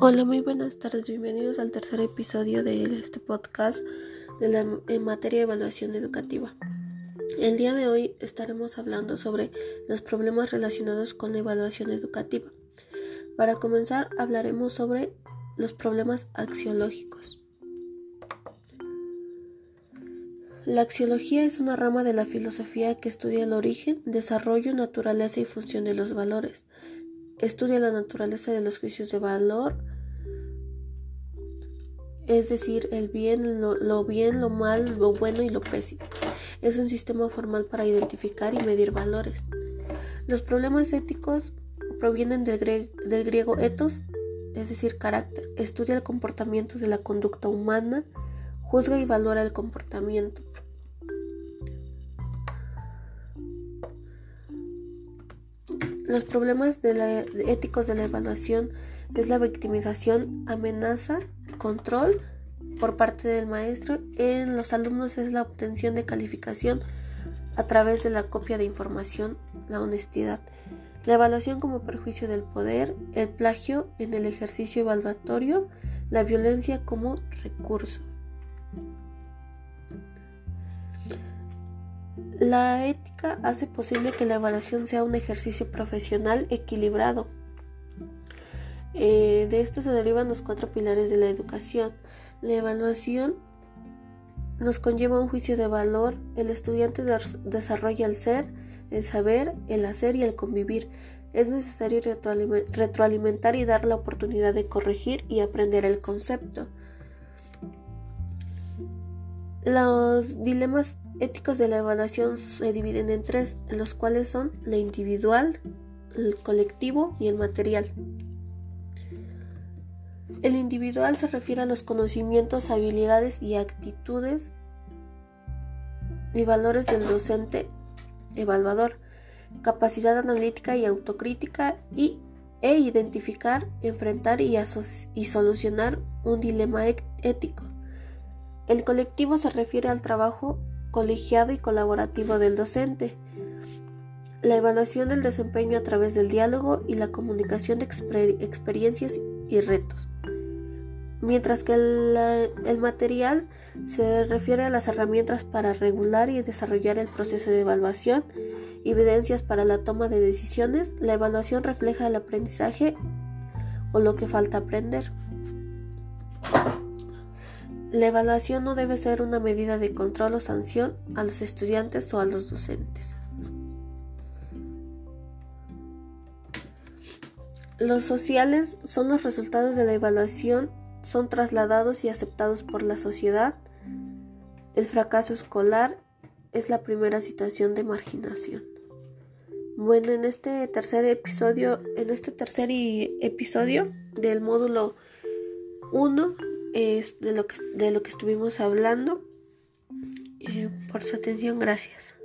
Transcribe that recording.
Hola, muy buenas tardes, bienvenidos al tercer episodio de este podcast de la, en materia de evaluación educativa. El día de hoy estaremos hablando sobre los problemas relacionados con la evaluación educativa. Para comenzar, hablaremos sobre los problemas axiológicos. La axiología es una rama de la filosofía que estudia el origen, desarrollo, naturaleza y función de los valores. Estudia la naturaleza de los juicios de valor, es decir, el bien, lo, bien, lo mal, lo bueno y lo pésimo. Es un sistema formal para identificar y medir valores. Los problemas éticos provienen del, del griego ethos, es decir, carácter. Estudia el comportamiento de la conducta humana, juzga y valora el comportamiento. Los problemas éticos de la evaluación es la victimización, amenaza, control por parte del maestro. En los alumnos es la obtención de calificación a través de la copia de información, la honestidad. La evaluación como perjuicio del poder, el plagio en el ejercicio evaluatorio, la violencia como recurso. La ética hace posible que la evaluación sea un ejercicio profesional equilibrado eh, de esto se derivan los cuatro pilares de la educación. La evaluación nos conlleva un juicio de valor. El estudiante desarrolla el ser, el saber, el hacer y el convivir. Es necesario retroalimentar y dar la oportunidad de corregir y aprender el concepto. Los dilemas éticos de la evaluación se dividen en tres, los cuales son la individual, el colectivo y el material. El individual se refiere a los conocimientos, habilidades y actitudes y valores del docente evaluador, capacidad analítica y autocrítica y, e identificar, enfrentar y, y solucionar un dilema e-, ético. El colectivo se refiere al trabajo colegiado y colaborativo del docente, la evaluación del desempeño a través del diálogo y la comunicación de experiencias y retos mientras que el, material se refiere a las herramientas para regular y desarrollar el proceso de evaluación, evidencias para la toma de decisiones, la evaluación refleja el aprendizaje o lo que falta aprender. La evaluación no debe ser una medida de control o sanción a los estudiantes o a los docentes. Los sociales son los resultados de la evaluación son trasladados y aceptados por la sociedad. El fracaso escolar es la primera situación de marginación. Bueno, en este tercer episodio, en este tercer episodio del módulo 1 es de lo que, de lo que estuvimos hablando. Eh, por su atención, gracias.